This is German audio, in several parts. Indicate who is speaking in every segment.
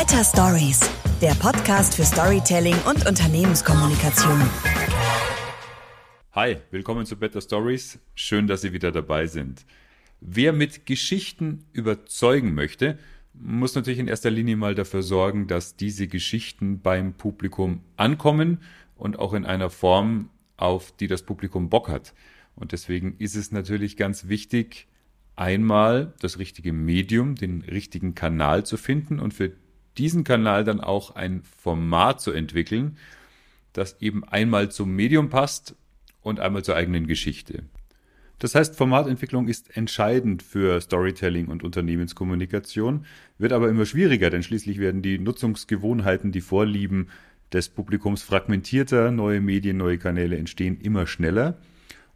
Speaker 1: Better Stories, der Podcast für Storytelling und Unternehmenskommunikation.
Speaker 2: Hi, willkommen zu Better Stories. Schön, dass Sie wieder dabei sind. Wer mit Geschichten überzeugen möchte, muss natürlich in erster Linie mal dafür sorgen, dass diese Geschichten beim Publikum ankommen und auch in einer Form, auf die das Publikum Bock hat. Und deswegen ist es natürlich ganz wichtig, einmal das richtige Medium, den richtigen Kanal zu finden und für diesen Kanal dann auch ein Format zu entwickeln, das eben einmal zum Medium passt und einmal zur eigenen Geschichte. Das heißt, Formatentwicklung ist entscheidend für Storytelling und Unternehmenskommunikation, wird aber immer schwieriger, denn schließlich werden die Nutzungsgewohnheiten, die Vorlieben des Publikums fragmentierter, neue Medien, neue Kanäle entstehen immer schneller.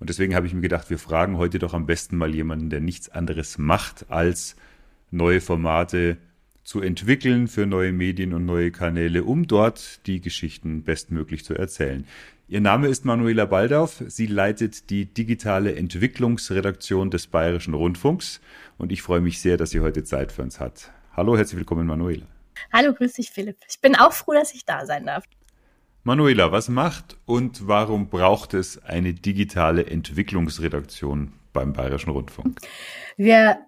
Speaker 2: Und deswegen habe ich mir gedacht, wir fragen heute doch am besten mal jemanden, der nichts anderes macht, als neue Formate zu entwickeln für neue Medien und neue Kanäle, um dort die Geschichten bestmöglich zu erzählen. Ihr Name ist Manuela Baldauf. Sie leitet die digitale Entwicklungsredaktion des Bayerischen Rundfunks und ich freue mich sehr, dass sie heute Zeit für uns hat. Hallo, herzlich willkommen, Manuela.
Speaker 3: Hallo, grüß dich, Philipp. Ich bin auch froh, dass ich da sein darf.
Speaker 2: Manuela, was macht und warum braucht es eine digitale Entwicklungsredaktion beim Bayerischen Rundfunk?
Speaker 3: Wir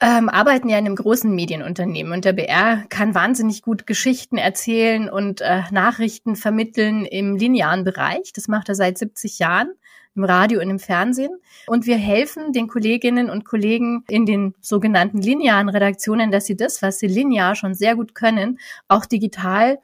Speaker 3: ähm, arbeiten ja in einem großen Medienunternehmen und der BR kann wahnsinnig gut Geschichten erzählen und äh, Nachrichten vermitteln im linearen Bereich. Das macht er seit 70 Jahren im Radio und im Fernsehen. Und wir helfen den Kolleginnen und Kollegen in den sogenannten linearen Redaktionen, dass sie das, was sie linear schon sehr gut können, auch digital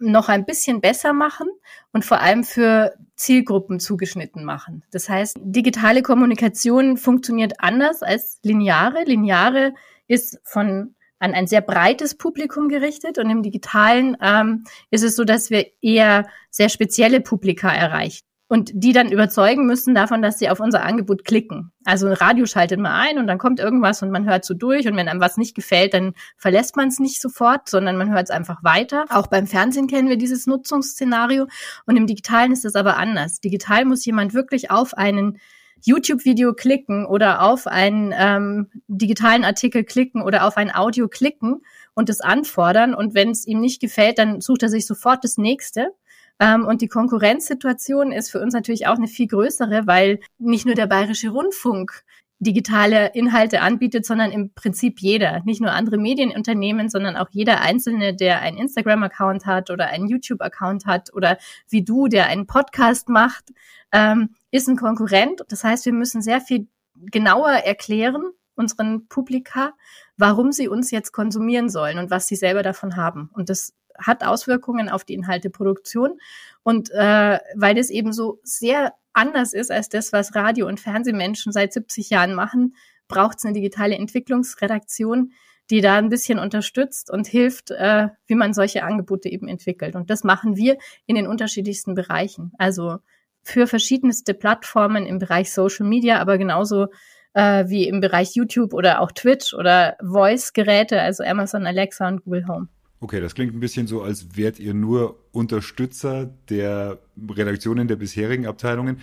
Speaker 3: noch ein bisschen besser machen und vor allem für Zielgruppen zugeschnitten machen. Das heißt, digitale Kommunikation funktioniert anders als lineare. Lineare ist von an ein sehr breites Publikum gerichtet und im digitalen ähm, ist es so, dass wir eher sehr spezielle Publika erreichen und die dann überzeugen müssen davon, dass sie auf unser Angebot klicken. Also ein Radio schaltet man ein und dann kommt irgendwas und man hört so durch und wenn einem was nicht gefällt, dann verlässt man es nicht sofort, sondern man hört es einfach weiter. Auch beim Fernsehen kennen wir dieses Nutzungsszenario und im Digitalen ist es aber anders. Digital muss jemand wirklich auf einen YouTube-Video klicken oder auf einen ähm, digitalen Artikel klicken oder auf ein Audio klicken und es anfordern. Und wenn es ihm nicht gefällt, dann sucht er sich sofort das nächste. Ähm, und die Konkurrenzsituation ist für uns natürlich auch eine viel größere, weil nicht nur der Bayerische Rundfunk digitale Inhalte anbietet, sondern im Prinzip jeder. Nicht nur andere Medienunternehmen, sondern auch jeder Einzelne, der einen Instagram-Account hat oder einen YouTube-Account hat oder wie du, der einen Podcast macht, ähm, ist ein Konkurrent. Das heißt, wir müssen sehr viel genauer erklären unseren Publika, warum sie uns jetzt konsumieren sollen und was sie selber davon haben. Und das hat Auswirkungen auf die Inhalteproduktion. Und äh, weil das eben so sehr anders ist als das, was Radio- und Fernsehmenschen seit 70 Jahren machen, braucht es eine digitale Entwicklungsredaktion, die da ein bisschen unterstützt und hilft, äh, wie man solche Angebote eben entwickelt. Und das machen wir in den unterschiedlichsten Bereichen. Also für verschiedenste Plattformen im Bereich Social Media, aber genauso äh, wie im Bereich YouTube oder auch Twitch oder Voice-Geräte, also Amazon Alexa und Google Home.
Speaker 2: Okay, das klingt ein bisschen so, als wärt ihr nur Unterstützer der Redaktionen der bisherigen Abteilungen.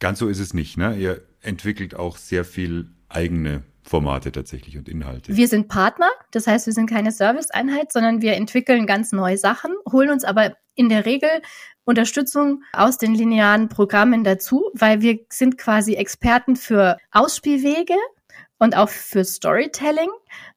Speaker 2: Ganz so ist es nicht. Ne? Ihr entwickelt auch sehr viel eigene Formate tatsächlich und Inhalte.
Speaker 3: Wir sind Partner, das heißt, wir sind keine Serviceeinheit, sondern wir entwickeln ganz neue Sachen, holen uns aber in der Regel Unterstützung aus den linearen Programmen dazu, weil wir sind quasi Experten für Ausspielwege und auch für Storytelling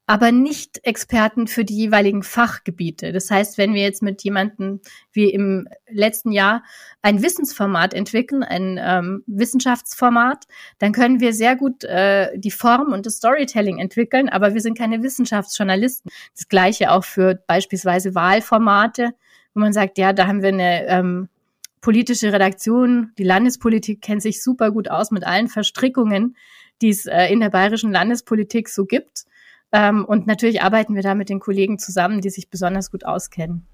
Speaker 3: aber nicht Experten für die jeweiligen Fachgebiete. Das heißt, wenn wir jetzt mit jemandem wie im letzten Jahr ein Wissensformat entwickeln, ein ähm, Wissenschaftsformat, dann können wir sehr gut äh, die Form und das Storytelling entwickeln, aber wir sind keine Wissenschaftsjournalisten. Das gleiche auch für beispielsweise Wahlformate, wo man sagt, ja, da haben wir eine ähm, politische Redaktion, die Landespolitik kennt sich super gut aus mit allen Verstrickungen, die es äh, in der bayerischen Landespolitik so gibt. Ähm, und natürlich arbeiten wir da mit den Kollegen zusammen, die sich besonders gut auskennen.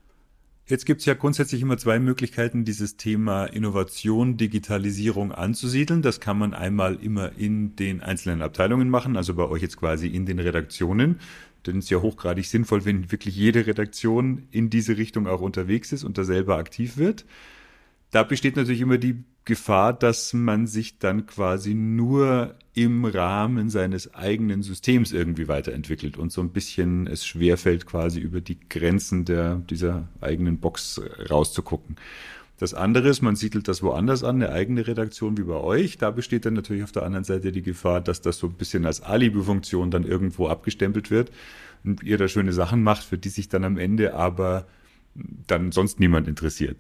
Speaker 2: Jetzt gibt es ja grundsätzlich immer zwei Möglichkeiten, dieses Thema Innovation, Digitalisierung anzusiedeln. Das kann man einmal immer in den einzelnen Abteilungen machen, also bei euch jetzt quasi in den Redaktionen. Denn es ist ja hochgradig sinnvoll, wenn wirklich jede Redaktion in diese Richtung auch unterwegs ist und da selber aktiv wird. Da besteht natürlich immer die Gefahr, dass man sich dann quasi nur im Rahmen seines eigenen Systems irgendwie weiterentwickelt und so ein bisschen es schwerfällt, quasi über die Grenzen der, dieser eigenen Box rauszugucken. Das andere ist, man siedelt das woanders an, eine eigene Redaktion wie bei euch. Da besteht dann natürlich auf der anderen Seite die Gefahr, dass das so ein bisschen als Alibi-Funktion dann irgendwo abgestempelt wird und ihr da schöne Sachen macht, für die sich dann am Ende aber dann sonst niemand interessiert.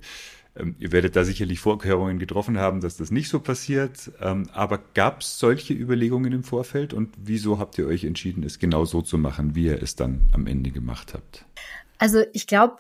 Speaker 2: Ähm, ihr werdet da sicherlich Vorkehrungen getroffen haben, dass das nicht so passiert. Ähm, aber gab es solche Überlegungen im Vorfeld und wieso habt ihr euch entschieden, es genau so zu machen, wie ihr es dann am Ende gemacht habt?
Speaker 3: Also ich glaube,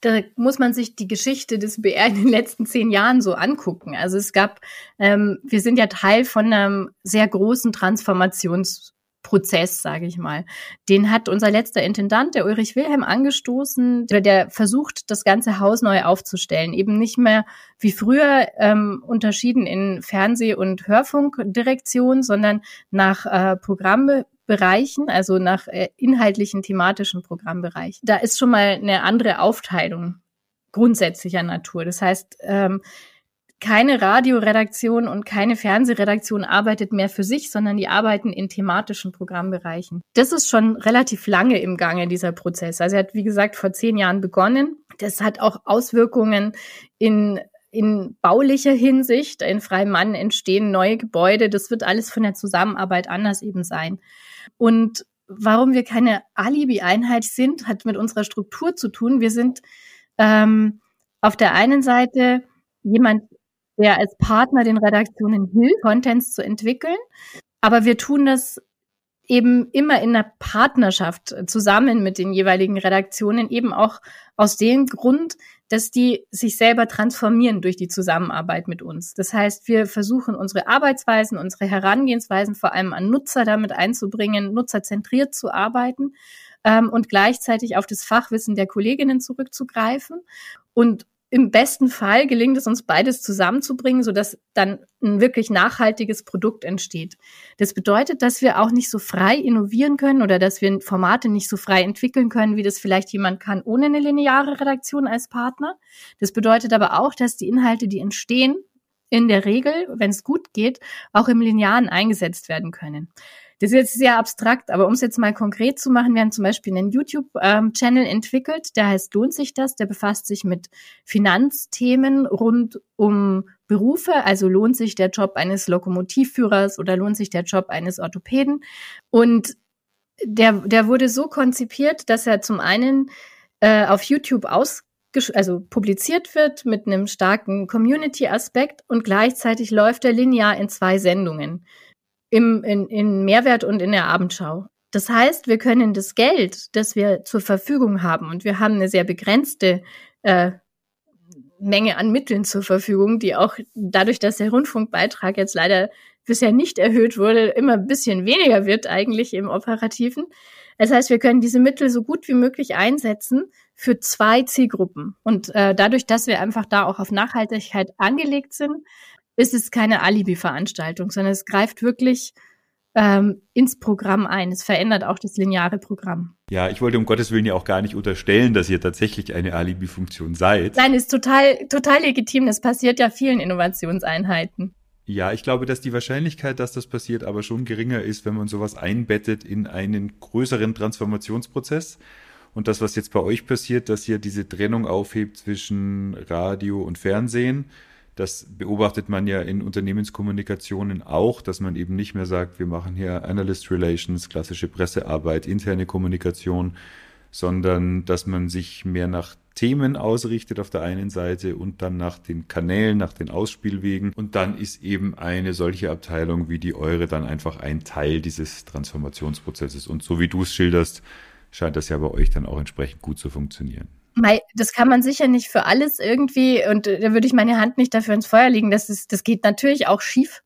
Speaker 3: da muss man sich die Geschichte des BR in den letzten zehn Jahren so angucken. Also es gab, ähm, wir sind ja Teil von einem sehr großen Transformations Prozess, sage ich mal. Den hat unser letzter Intendant, der Ulrich Wilhelm, angestoßen, der, der versucht, das ganze Haus neu aufzustellen. Eben nicht mehr wie früher ähm, unterschieden in Fernseh- und Hörfunkdirektion, sondern nach äh, Programmbereichen, also nach äh, inhaltlichen, thematischen Programmbereichen. Da ist schon mal eine andere Aufteilung grundsätzlicher Natur. Das heißt, ähm, keine Radioredaktion und keine Fernsehredaktion arbeitet mehr für sich, sondern die arbeiten in thematischen Programmbereichen. Das ist schon relativ lange im Gange, dieser Prozess. Also er hat, wie gesagt, vor zehn Jahren begonnen. Das hat auch Auswirkungen in in baulicher Hinsicht. In Freimann entstehen neue Gebäude. Das wird alles von der Zusammenarbeit anders eben sein. Und warum wir keine Alibi-Einheit sind, hat mit unserer Struktur zu tun. Wir sind ähm, auf der einen Seite jemand, der als Partner den Redaktionen hilft, Contents zu entwickeln. Aber wir tun das eben immer in einer Partnerschaft zusammen mit den jeweiligen Redaktionen, eben auch aus dem Grund, dass die sich selber transformieren durch die Zusammenarbeit mit uns. Das heißt, wir versuchen unsere Arbeitsweisen, unsere Herangehensweisen vor allem an Nutzer damit einzubringen, nutzerzentriert zu arbeiten ähm, und gleichzeitig auf das Fachwissen der Kolleginnen zurückzugreifen und im besten Fall gelingt es uns beides zusammenzubringen, sodass dann ein wirklich nachhaltiges Produkt entsteht. Das bedeutet, dass wir auch nicht so frei innovieren können oder dass wir Formate nicht so frei entwickeln können, wie das vielleicht jemand kann ohne eine lineare Redaktion als Partner. Das bedeutet aber auch, dass die Inhalte, die entstehen, in der Regel, wenn es gut geht, auch im Linearen eingesetzt werden können. Das ist jetzt sehr abstrakt, aber um es jetzt mal konkret zu machen, wir haben zum Beispiel einen YouTube-Channel entwickelt, der heißt Lohnt sich das? Der befasst sich mit Finanzthemen rund um Berufe, also lohnt sich der Job eines Lokomotivführers oder lohnt sich der Job eines Orthopäden. Und der, der wurde so konzipiert, dass er zum einen äh, auf YouTube aus also publiziert wird mit einem starken Community-Aspekt und gleichzeitig läuft er linear in zwei Sendungen im, in, in Mehrwert und in der Abendschau. Das heißt, wir können das Geld, das wir zur Verfügung haben, und wir haben eine sehr begrenzte äh, Menge an Mitteln zur Verfügung, die auch dadurch, dass der Rundfunkbeitrag jetzt leider bisher nicht erhöht wurde, immer ein bisschen weniger wird eigentlich im Operativen. Das heißt, wir können diese Mittel so gut wie möglich einsetzen für zwei Zielgruppen. Und äh, dadurch, dass wir einfach da auch auf Nachhaltigkeit angelegt sind, ist es keine Alibi-Veranstaltung, sondern es greift wirklich ähm, ins Programm ein. Es verändert auch das lineare Programm.
Speaker 2: Ja, ich wollte um Gottes Willen ja auch gar nicht unterstellen, dass ihr tatsächlich eine Alibi-Funktion seid.
Speaker 3: Nein, ist total, total legitim. Das passiert ja vielen Innovationseinheiten.
Speaker 2: Ja, ich glaube, dass die Wahrscheinlichkeit, dass das passiert, aber schon geringer ist, wenn man sowas einbettet in einen größeren Transformationsprozess. Und das, was jetzt bei euch passiert, dass ihr diese Trennung aufhebt zwischen Radio und Fernsehen, das beobachtet man ja in Unternehmenskommunikationen auch, dass man eben nicht mehr sagt, wir machen hier Analyst Relations, klassische Pressearbeit, interne Kommunikation, sondern dass man sich mehr nach Themen ausrichtet auf der einen Seite und dann nach den Kanälen, nach den Ausspielwegen. Und dann ist eben eine solche Abteilung wie die eure dann einfach ein Teil dieses Transformationsprozesses. Und so wie du es schilderst, scheint das ja bei euch dann auch entsprechend gut zu funktionieren
Speaker 3: das kann man sicher nicht für alles irgendwie, und äh, da würde ich meine Hand nicht dafür ins Feuer legen, das, ist, das geht natürlich auch schief.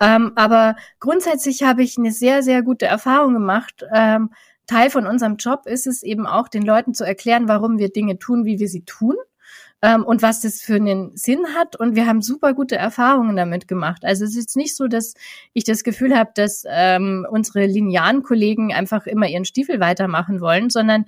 Speaker 3: Ähm, aber grundsätzlich habe ich eine sehr, sehr gute Erfahrung gemacht. Ähm, Teil von unserem Job ist es eben auch, den Leuten zu erklären, warum wir Dinge tun, wie wir sie tun ähm, und was das für einen Sinn hat. Und wir haben super gute Erfahrungen damit gemacht. Also es ist nicht so, dass ich das Gefühl habe, dass ähm, unsere linearen Kollegen einfach immer ihren Stiefel weitermachen wollen, sondern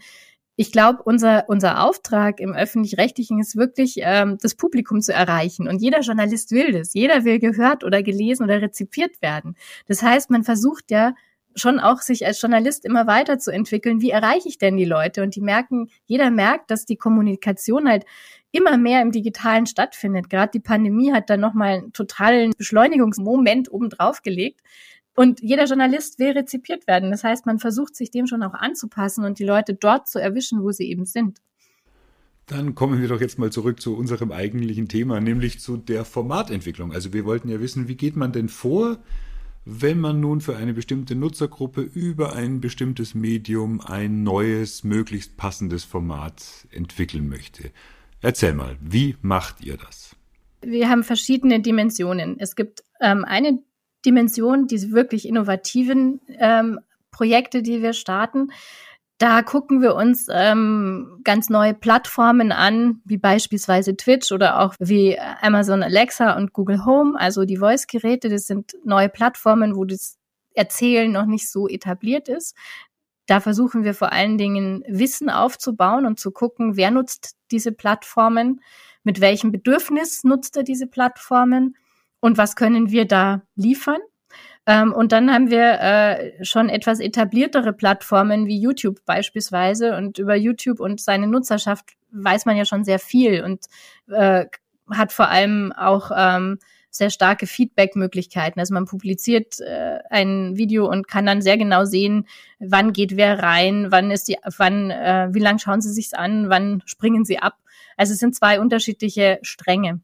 Speaker 3: ich glaube, unser, unser Auftrag im öffentlich-rechtlichen ist wirklich, ähm, das Publikum zu erreichen. Und jeder Journalist will das. Jeder will gehört oder gelesen oder rezipiert werden. Das heißt, man versucht ja schon auch sich als Journalist immer weiterzuentwickeln. Wie erreiche ich denn die Leute? Und die merken, jeder merkt, dass die Kommunikation halt immer mehr im Digitalen stattfindet. Gerade die Pandemie hat da nochmal einen totalen Beschleunigungsmoment obendrauf gelegt. Und jeder Journalist will rezipiert werden. Das heißt, man versucht sich dem schon auch anzupassen und die Leute dort zu erwischen, wo sie eben sind.
Speaker 2: Dann kommen wir doch jetzt mal zurück zu unserem eigentlichen Thema, nämlich zu der Formatentwicklung. Also wir wollten ja wissen, wie geht man denn vor, wenn man nun für eine bestimmte Nutzergruppe über ein bestimmtes Medium ein neues, möglichst passendes Format entwickeln möchte. Erzähl mal, wie macht ihr das?
Speaker 3: Wir haben verschiedene Dimensionen. Es gibt ähm, eine Dimension, diese wirklich innovativen ähm, Projekte, die wir starten. Da gucken wir uns ähm, ganz neue Plattformen an, wie beispielsweise Twitch oder auch wie Amazon Alexa und Google Home, also die Voice-Geräte. Das sind neue Plattformen, wo das Erzählen noch nicht so etabliert ist. Da versuchen wir vor allen Dingen Wissen aufzubauen und zu gucken, wer nutzt diese Plattformen, mit welchem Bedürfnis nutzt er diese Plattformen und was können wir da liefern. Ähm, und dann haben wir äh, schon etwas etabliertere Plattformen wie YouTube beispielsweise. Und über YouTube und seine Nutzerschaft weiß man ja schon sehr viel und äh, hat vor allem auch ähm, sehr starke Feedback-Möglichkeiten. Also man publiziert äh, ein Video und kann dann sehr genau sehen, wann geht wer rein, wann ist die, wann, äh, wie lang schauen sie sich's an, wann springen sie ab. Also es sind zwei unterschiedliche Stränge.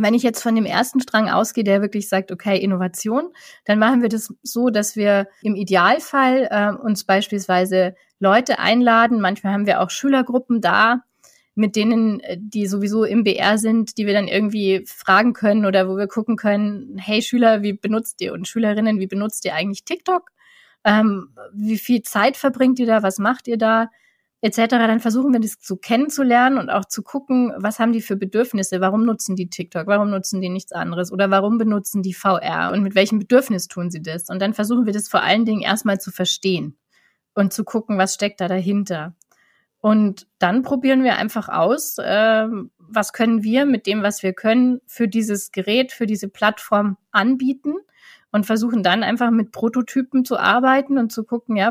Speaker 3: Wenn ich jetzt von dem ersten Strang ausgehe, der wirklich sagt, okay, Innovation, dann machen wir das so, dass wir im Idealfall äh, uns beispielsweise Leute einladen. Manchmal haben wir auch Schülergruppen da, mit denen, äh, die sowieso im BR sind, die wir dann irgendwie fragen können oder wo wir gucken können, hey Schüler, wie benutzt ihr und Schülerinnen, wie benutzt ihr eigentlich TikTok? Ähm, wie viel Zeit verbringt ihr da? Was macht ihr da? Etc., dann versuchen wir das so kennenzulernen und auch zu gucken, was haben die für Bedürfnisse, warum nutzen die TikTok, warum nutzen die nichts anderes oder warum benutzen die VR und mit welchem Bedürfnis tun sie das. Und dann versuchen wir das vor allen Dingen erstmal zu verstehen und zu gucken, was steckt da dahinter. Und dann probieren wir einfach aus, äh, was können wir mit dem, was wir können, für dieses Gerät, für diese Plattform anbieten und versuchen dann einfach mit Prototypen zu arbeiten und zu gucken, ja,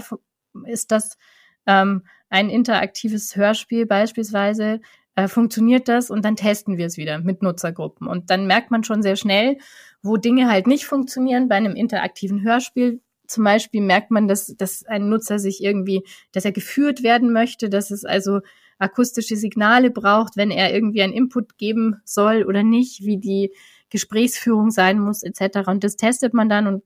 Speaker 3: ist das ähm, ein interaktives Hörspiel beispielsweise, äh, funktioniert das und dann testen wir es wieder mit Nutzergruppen. Und dann merkt man schon sehr schnell, wo Dinge halt nicht funktionieren bei einem interaktiven Hörspiel. Zum Beispiel merkt man, dass, dass ein Nutzer sich irgendwie, dass er geführt werden möchte, dass es also akustische Signale braucht, wenn er irgendwie einen Input geben soll oder nicht, wie die Gesprächsführung sein muss, etc. Und das testet man dann und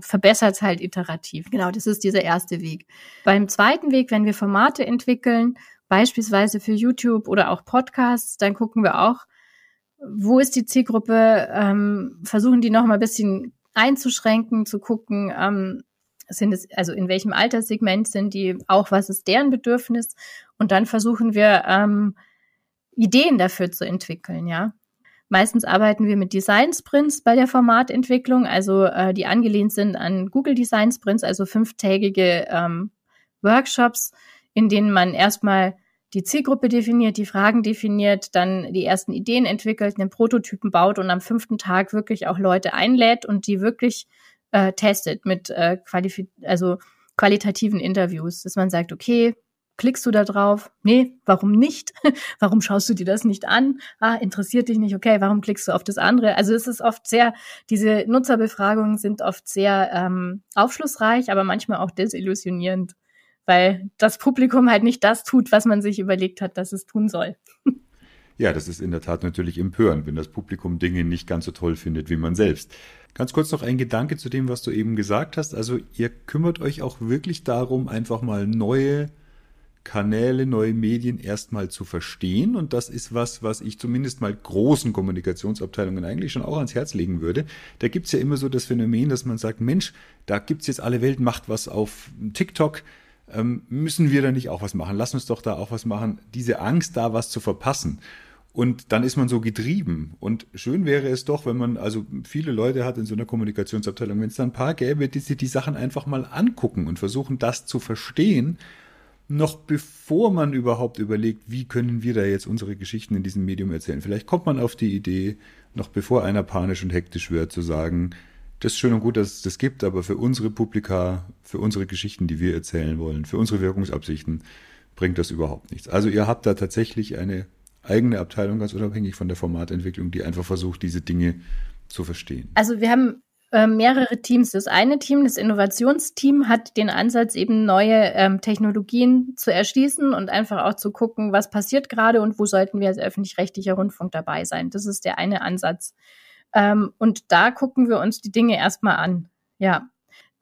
Speaker 3: verbessert es halt iterativ. Genau, das ist dieser erste Weg. Beim zweiten Weg, wenn wir Formate entwickeln, beispielsweise für YouTube oder auch Podcasts, dann gucken wir auch, wo ist die Zielgruppe, ähm, versuchen die noch mal ein bisschen einzuschränken, zu gucken, ähm, sind es, also in welchem Alterssegment sind die, auch was ist deren Bedürfnis und dann versuchen wir ähm, Ideen dafür zu entwickeln, ja. Meistens arbeiten wir mit Design Sprints bei der Formatentwicklung, also äh, die angelehnt sind an Google Design Sprints, also fünftägige ähm, Workshops, in denen man erstmal die Zielgruppe definiert, die Fragen definiert, dann die ersten Ideen entwickelt, einen Prototypen baut und am fünften Tag wirklich auch Leute einlädt und die wirklich äh, testet mit äh, qualifi also qualitativen Interviews, dass man sagt, okay, Klickst du da drauf? Nee, warum nicht? warum schaust du dir das nicht an? Ah, interessiert dich nicht? Okay, warum klickst du auf das andere? Also es ist oft sehr, diese Nutzerbefragungen sind oft sehr ähm, aufschlussreich, aber manchmal auch desillusionierend, weil das Publikum halt nicht das tut, was man sich überlegt hat, dass es tun soll.
Speaker 2: Ja, das ist in der Tat natürlich empörend, wenn das Publikum Dinge nicht ganz so toll findet wie man selbst. Ganz kurz noch ein Gedanke zu dem, was du eben gesagt hast. Also ihr kümmert euch auch wirklich darum, einfach mal neue Kanäle, neue Medien erstmal zu verstehen. Und das ist was, was ich zumindest mal großen Kommunikationsabteilungen eigentlich schon auch ans Herz legen würde. Da gibt's ja immer so das Phänomen, dass man sagt, Mensch, da gibt's jetzt alle Welt macht was auf TikTok. Ähm, müssen wir da nicht auch was machen? Lass uns doch da auch was machen. Diese Angst, da was zu verpassen. Und dann ist man so getrieben. Und schön wäre es doch, wenn man also viele Leute hat in so einer Kommunikationsabteilung, wenn es da ein paar gäbe, die sich die Sachen einfach mal angucken und versuchen, das zu verstehen noch bevor man überhaupt überlegt, wie können wir da jetzt unsere Geschichten in diesem Medium erzählen. Vielleicht kommt man auf die Idee, noch bevor einer panisch und hektisch wird, zu sagen, das ist schön und gut, dass es das gibt, aber für unsere Publika, für unsere Geschichten, die wir erzählen wollen, für unsere Wirkungsabsichten, bringt das überhaupt nichts. Also ihr habt da tatsächlich eine eigene Abteilung, ganz unabhängig von der Formatentwicklung, die einfach versucht, diese Dinge zu verstehen.
Speaker 3: Also wir haben äh, mehrere Teams. Das eine Team, das Innovationsteam, hat den Ansatz, eben neue ähm, Technologien zu erschließen und einfach auch zu gucken, was passiert gerade und wo sollten wir als öffentlich-rechtlicher Rundfunk dabei sein. Das ist der eine Ansatz. Ähm, und da gucken wir uns die Dinge erstmal an. Ja.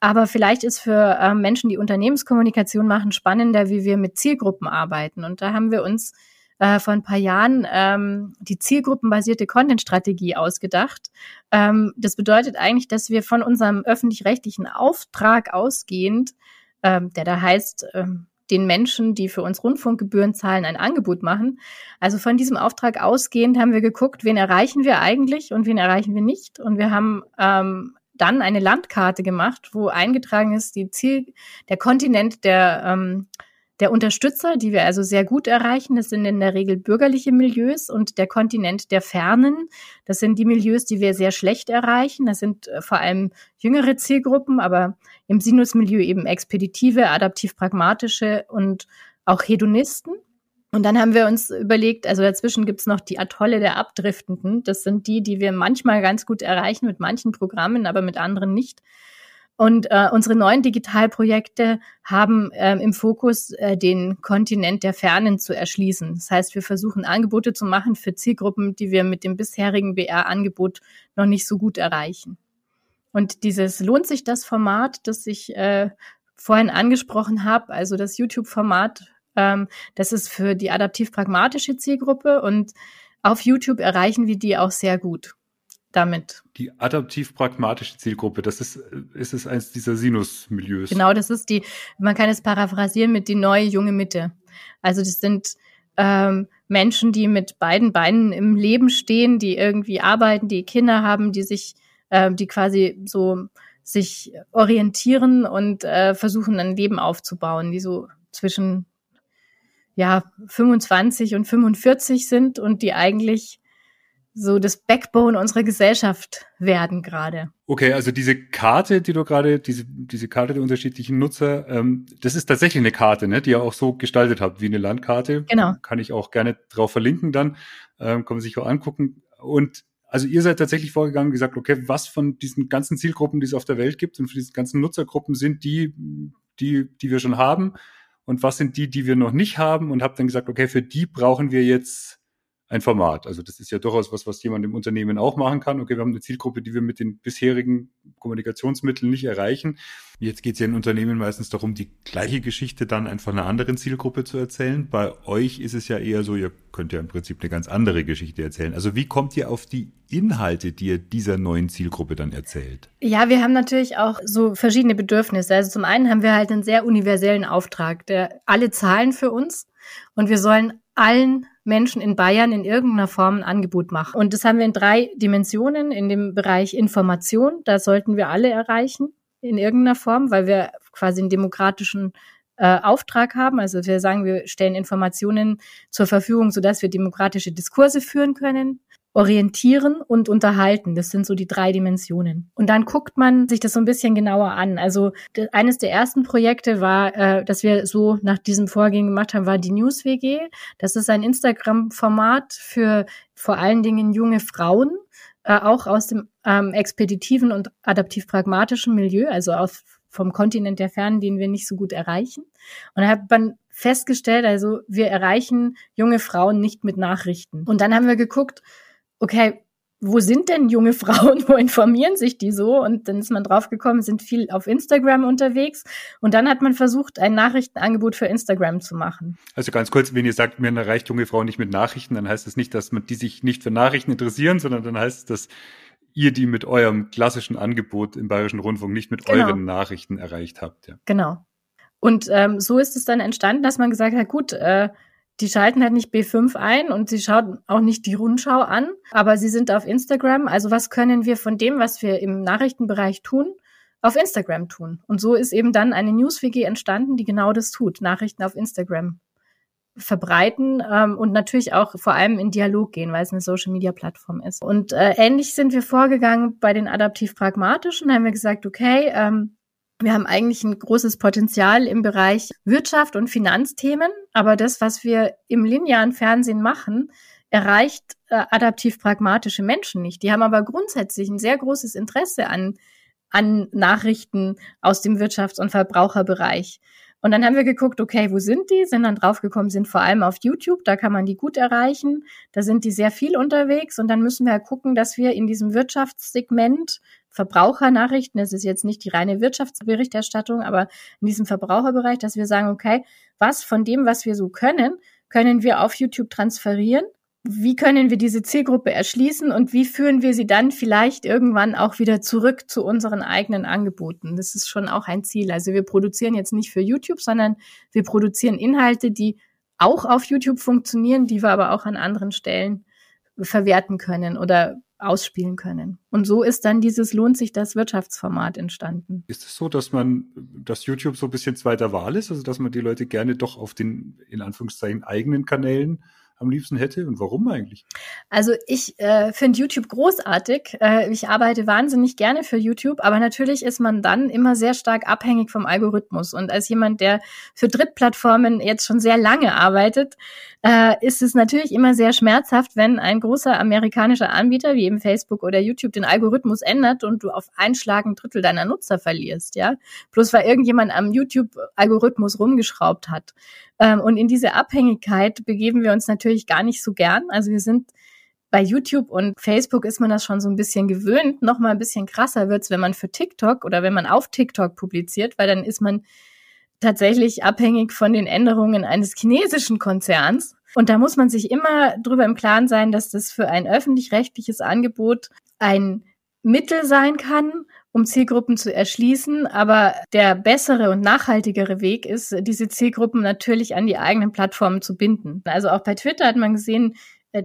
Speaker 3: Aber vielleicht ist für äh, Menschen, die Unternehmenskommunikation machen, spannender, wie wir mit Zielgruppen arbeiten. Und da haben wir uns äh, vor ein paar Jahren ähm, die zielgruppenbasierte Content-Strategie ausgedacht. Ähm, das bedeutet eigentlich, dass wir von unserem öffentlich-rechtlichen Auftrag ausgehend, ähm, der da heißt, ähm, den Menschen, die für uns Rundfunkgebühren zahlen, ein Angebot machen. Also von diesem Auftrag ausgehend haben wir geguckt, wen erreichen wir eigentlich und wen erreichen wir nicht. Und wir haben ähm, dann eine Landkarte gemacht, wo eingetragen ist, die Ziel, der Kontinent der ähm, der Unterstützer, die wir also sehr gut erreichen, das sind in der Regel bürgerliche Milieus und der Kontinent der Fernen, das sind die Milieus, die wir sehr schlecht erreichen. Das sind äh, vor allem jüngere Zielgruppen, aber im Sinusmilieu eben expeditive, adaptiv-pragmatische und auch Hedonisten. Und dann haben wir uns überlegt, also dazwischen gibt's noch die Atolle der Abdriftenden. Das sind die, die wir manchmal ganz gut erreichen mit manchen Programmen, aber mit anderen nicht. Und äh, unsere neuen Digitalprojekte haben äh, im Fokus, äh, den Kontinent der Fernen zu erschließen. Das heißt, wir versuchen Angebote zu machen für Zielgruppen, die wir mit dem bisherigen BR-Angebot noch nicht so gut erreichen. Und dieses lohnt sich das Format, das ich äh, vorhin angesprochen habe, also das YouTube-Format, ähm, das ist für die adaptiv-pragmatische Zielgruppe und auf YouTube erreichen wir die auch sehr gut damit.
Speaker 2: Die adaptiv-pragmatische Zielgruppe, das ist, ist es eins dieser Sinus-Milieus.
Speaker 3: Genau, das ist die, man kann es paraphrasieren mit die neue junge Mitte. Also das sind ähm, Menschen, die mit beiden Beinen im Leben stehen, die irgendwie arbeiten, die Kinder haben, die sich, äh, die quasi so sich orientieren und äh, versuchen, ein Leben aufzubauen, die so zwischen ja 25 und 45 sind und die eigentlich so das Backbone unserer Gesellschaft werden gerade.
Speaker 2: Okay, also diese Karte, die du gerade, diese, diese Karte der unterschiedlichen Nutzer, ähm, das ist tatsächlich eine Karte, ne, die ihr auch so gestaltet habt wie eine Landkarte.
Speaker 3: Genau.
Speaker 2: Kann ich auch gerne drauf verlinken dann, ähm, kann man sich auch angucken. Und also ihr seid tatsächlich vorgegangen und gesagt, okay, was von diesen ganzen Zielgruppen, die es auf der Welt gibt und von diesen ganzen Nutzergruppen sind die, die, die wir schon haben und was sind die, die wir noch nicht haben und habt dann gesagt, okay, für die brauchen wir jetzt ein Format. Also das ist ja durchaus was, was jemand im Unternehmen auch machen kann. Okay, wir haben eine Zielgruppe, die wir mit den bisherigen Kommunikationsmitteln nicht erreichen. Jetzt geht es ja in Unternehmen meistens darum, die gleiche Geschichte dann einfach einer anderen Zielgruppe zu erzählen. Bei euch ist es ja eher so, ihr könnt ja im Prinzip eine ganz andere Geschichte erzählen. Also wie kommt ihr auf die Inhalte, die ihr dieser neuen Zielgruppe dann erzählt?
Speaker 3: Ja, wir haben natürlich auch so verschiedene Bedürfnisse. Also zum einen haben wir halt einen sehr universellen Auftrag, der alle zahlen für uns und wir sollen allen Menschen in Bayern in irgendeiner Form ein Angebot machen. Und das haben wir in drei Dimensionen. In dem Bereich Information, da sollten wir alle erreichen in irgendeiner Form, weil wir quasi einen demokratischen äh, Auftrag haben. Also wir sagen, wir stellen Informationen zur Verfügung, sodass wir demokratische Diskurse führen können orientieren und unterhalten. Das sind so die drei Dimensionen. Und dann guckt man sich das so ein bisschen genauer an. Also eines der ersten Projekte war, äh, dass wir so nach diesem Vorgehen gemacht haben, war die News WG. Das ist ein Instagram-Format für vor allen Dingen junge Frauen, äh, auch aus dem ähm, expeditiven und adaptiv-pragmatischen Milieu, also aus, vom Kontinent der Fernen, den wir nicht so gut erreichen. Und da hat man festgestellt, also wir erreichen junge Frauen nicht mit Nachrichten. Und dann haben wir geguckt, okay, wo sind denn junge Frauen? Wo informieren sich die so? Und dann ist man draufgekommen, sind viel auf Instagram unterwegs. Und dann hat man versucht, ein Nachrichtenangebot für Instagram zu machen.
Speaker 2: Also ganz kurz, wenn ihr sagt, mir erreicht junge Frauen nicht mit Nachrichten, dann heißt das nicht, dass man die sich nicht für Nachrichten interessieren, sondern dann heißt es, dass ihr die mit eurem klassischen Angebot im Bayerischen Rundfunk nicht mit genau. euren Nachrichten erreicht habt. Ja.
Speaker 3: Genau. Und ähm, so ist es dann entstanden, dass man gesagt hat, gut, äh, die schalten halt nicht B5 ein und sie schauen auch nicht die Rundschau an, aber sie sind auf Instagram. Also was können wir von dem, was wir im Nachrichtenbereich tun, auf Instagram tun. Und so ist eben dann eine News-WG entstanden, die genau das tut, Nachrichten auf Instagram verbreiten ähm, und natürlich auch vor allem in Dialog gehen, weil es eine Social-Media-Plattform ist. Und äh, ähnlich sind wir vorgegangen bei den adaptiv-pragmatischen. Da haben wir gesagt, okay, ähm, wir haben eigentlich ein großes Potenzial im Bereich Wirtschaft und Finanzthemen, aber das, was wir im linearen Fernsehen machen, erreicht äh, adaptiv-pragmatische Menschen nicht. Die haben aber grundsätzlich ein sehr großes Interesse an, an Nachrichten aus dem Wirtschafts- und Verbraucherbereich. Und dann haben wir geguckt, okay, wo sind die? Sind dann draufgekommen, sind vor allem auf YouTube, da kann man die gut erreichen. Da sind die sehr viel unterwegs und dann müssen wir halt gucken, dass wir in diesem Wirtschaftssegment Verbrauchernachrichten, das ist jetzt nicht die reine Wirtschaftsberichterstattung, aber in diesem Verbraucherbereich, dass wir sagen, okay, was von dem, was wir so können, können wir auf YouTube transferieren wie können wir diese Zielgruppe erschließen und wie führen wir sie dann vielleicht irgendwann auch wieder zurück zu unseren eigenen Angeboten? Das ist schon auch ein Ziel. Also wir produzieren jetzt nicht für YouTube, sondern wir produzieren Inhalte, die auch auf YouTube funktionieren, die wir aber auch an anderen Stellen verwerten können oder ausspielen können. Und so ist dann dieses lohnt sich das Wirtschaftsformat entstanden.
Speaker 4: Ist es so, dass man, dass YouTube so ein bisschen zweiter Wahl ist, also dass man die Leute gerne doch auf den, in Anführungszeichen, eigenen Kanälen am liebsten hätte und warum eigentlich?
Speaker 3: Also ich äh, finde YouTube großartig. Äh, ich arbeite wahnsinnig gerne für YouTube, aber natürlich ist man dann immer sehr stark abhängig vom Algorithmus. Und als jemand, der für Drittplattformen jetzt schon sehr lange arbeitet, äh, ist es natürlich immer sehr schmerzhaft, wenn ein großer amerikanischer Anbieter wie eben Facebook oder YouTube den Algorithmus ändert und du auf einen Schlag ein Drittel deiner Nutzer verlierst, ja. Bloß weil irgendjemand am YouTube-Algorithmus rumgeschraubt hat. Ähm, und in diese Abhängigkeit begeben wir uns natürlich gar nicht so gern. Also wir sind bei YouTube und Facebook ist man das schon so ein bisschen gewöhnt. Noch mal ein bisschen krasser wird's, wenn man für TikTok oder wenn man auf TikTok publiziert, weil dann ist man tatsächlich abhängig von den Änderungen eines chinesischen Konzerns. Und da muss man sich immer drüber im Klaren sein, dass das für ein öffentlich-rechtliches Angebot ein Mittel sein kann, um Zielgruppen zu erschließen. Aber der bessere und nachhaltigere Weg ist, diese Zielgruppen natürlich an die eigenen Plattformen zu binden. Also auch bei Twitter hat man gesehen, äh,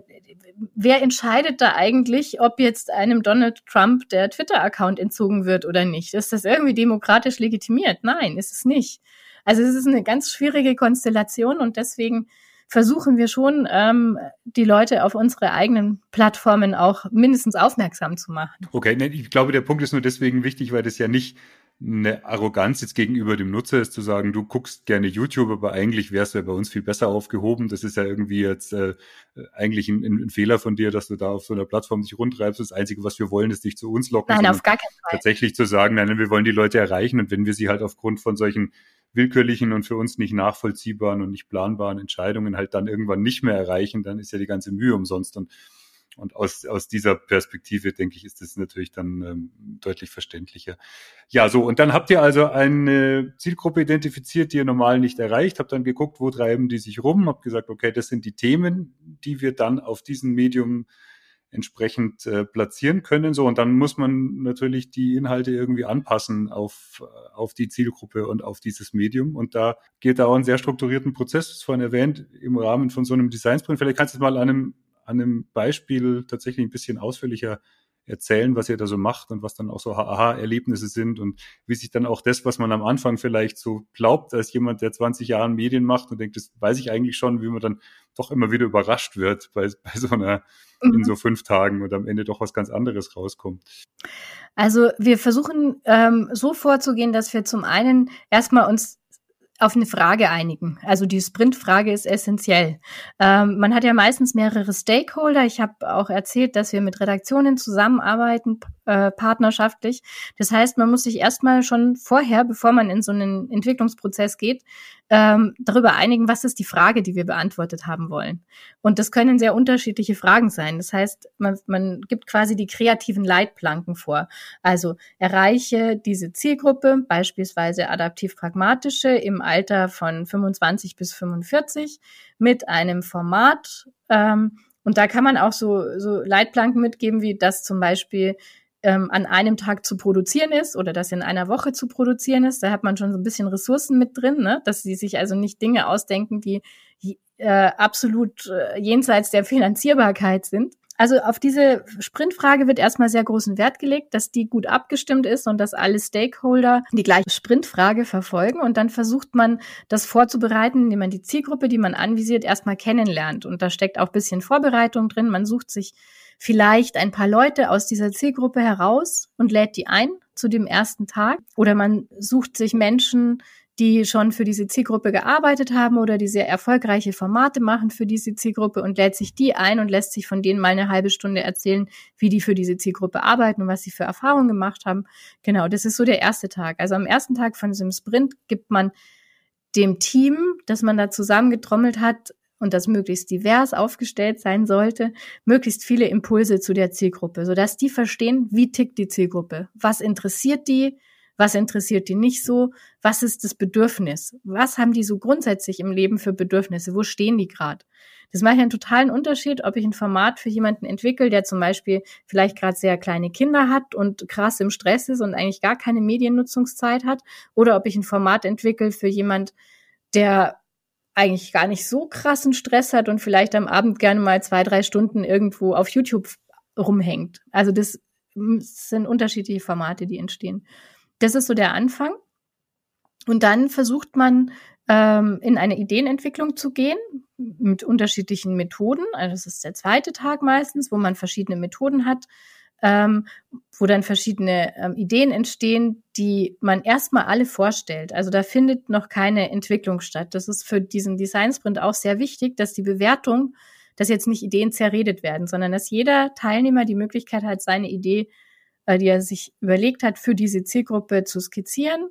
Speaker 3: wer entscheidet da eigentlich, ob jetzt einem Donald Trump der Twitter-Account entzogen wird oder nicht? Ist das irgendwie demokratisch legitimiert? Nein, ist es nicht. Also es ist eine ganz schwierige Konstellation und deswegen versuchen wir schon, ähm, die Leute auf unsere eigenen Plattformen auch mindestens aufmerksam zu machen.
Speaker 4: Okay, ich glaube, der Punkt ist nur deswegen wichtig, weil das ja nicht eine Arroganz jetzt gegenüber dem Nutzer ist, zu sagen, du guckst gerne YouTube, aber eigentlich wärst du ja bei uns viel besser aufgehoben. Das ist ja irgendwie jetzt äh, eigentlich ein, ein, Fehler von dir, dass du da auf so einer Plattform dich rundtreibst. Das Einzige, was wir wollen, ist dich zu uns locken.
Speaker 3: Nein, auf gar keinen Fall.
Speaker 4: Tatsächlich zu sagen, nein, wir wollen die Leute erreichen und wenn wir sie halt aufgrund von solchen willkürlichen und für uns nicht nachvollziehbaren und nicht planbaren Entscheidungen halt dann irgendwann nicht mehr erreichen, dann ist ja die ganze Mühe umsonst. Und, und aus, aus dieser Perspektive, denke ich, ist das natürlich dann ähm, deutlich verständlicher. Ja, so, und dann habt ihr also eine Zielgruppe identifiziert, die ihr normal nicht erreicht, habt dann geguckt, wo treiben die sich rum, habt gesagt, okay, das sind die Themen, die wir dann auf diesem Medium entsprechend äh, platzieren können. So, und dann muss man natürlich die Inhalte irgendwie anpassen auf, auf die Zielgruppe und auf dieses Medium. Und da geht da auch einen sehr strukturierten Prozess, das vorhin erwähnt, im Rahmen von so einem Design Sprint. Vielleicht kannst du mal an einem, an einem Beispiel tatsächlich ein bisschen ausführlicher erzählen, was ihr da so macht und was dann auch so Aha-Erlebnisse sind und wie sich dann auch das, was man am Anfang vielleicht so glaubt, als jemand, der 20 Jahre Medien macht und denkt, das weiß ich eigentlich schon, wie man dann doch immer wieder überrascht wird bei, bei so einer in mhm. so fünf Tagen und am Ende doch was ganz anderes rauskommt?
Speaker 3: Also wir versuchen ähm, so vorzugehen, dass wir zum einen erstmal uns auf eine Frage einigen. Also die Sprintfrage ist essentiell. Ähm, man hat ja meistens mehrere Stakeholder. Ich habe auch erzählt, dass wir mit Redaktionen zusammenarbeiten, äh, partnerschaftlich. Das heißt, man muss sich erstmal schon vorher, bevor man in so einen Entwicklungsprozess geht, ähm, darüber einigen, was ist die Frage, die wir beantwortet haben wollen. Und das können sehr unterschiedliche Fragen sein. Das heißt, man, man gibt quasi die kreativen Leitplanken vor. Also erreiche diese Zielgruppe, beispielsweise adaptiv-pragmatische im Alter von 25 bis 45 mit einem Format. Ähm, und da kann man auch so, so Leitplanken mitgeben, wie das zum Beispiel ähm, an einem Tag zu produzieren ist oder das in einer Woche zu produzieren ist. Da hat man schon so ein bisschen Ressourcen mit drin, ne? dass sie sich also nicht Dinge ausdenken, die äh, absolut äh, jenseits der Finanzierbarkeit sind. Also auf diese Sprintfrage wird erstmal sehr großen Wert gelegt, dass die gut abgestimmt ist und dass alle Stakeholder die gleiche Sprintfrage verfolgen. Und dann versucht man, das vorzubereiten, indem man die Zielgruppe, die man anvisiert, erstmal kennenlernt. Und da steckt auch bisschen Vorbereitung drin. Man sucht sich vielleicht ein paar Leute aus dieser Zielgruppe heraus und lädt die ein zu dem ersten Tag. Oder man sucht sich Menschen, die schon für diese Zielgruppe gearbeitet haben oder die sehr erfolgreiche Formate machen für diese Zielgruppe und lädt sich die ein und lässt sich von denen mal eine halbe Stunde erzählen, wie die für diese Zielgruppe arbeiten und was sie für Erfahrungen gemacht haben. Genau, das ist so der erste Tag. Also am ersten Tag von diesem Sprint gibt man dem Team, das man da zusammengetrommelt hat, und das möglichst divers aufgestellt sein sollte, möglichst viele Impulse zu der Zielgruppe, sodass die verstehen, wie tickt die Zielgruppe, was interessiert die, was interessiert die nicht so, was ist das Bedürfnis, was haben die so grundsätzlich im Leben für Bedürfnisse, wo stehen die gerade. Das macht einen totalen Unterschied, ob ich ein Format für jemanden entwickle, der zum Beispiel vielleicht gerade sehr kleine Kinder hat und krass im Stress ist und eigentlich gar keine Mediennutzungszeit hat, oder ob ich ein Format entwickle für jemand, der eigentlich gar nicht so krassen Stress hat und vielleicht am Abend gerne mal zwei, drei Stunden irgendwo auf YouTube rumhängt. Also das sind unterschiedliche Formate, die entstehen. Das ist so der Anfang. Und dann versucht man ähm, in eine Ideenentwicklung zu gehen mit unterschiedlichen Methoden. Also das ist der zweite Tag meistens, wo man verschiedene Methoden hat, ähm, wo dann verschiedene ähm, Ideen entstehen, die man erstmal alle vorstellt. Also da findet noch keine Entwicklung statt. Das ist für diesen Design Sprint auch sehr wichtig, dass die Bewertung, dass jetzt nicht Ideen zerredet werden, sondern dass jeder Teilnehmer die Möglichkeit hat, seine Idee äh, die er sich überlegt hat, für diese Zielgruppe zu skizzieren,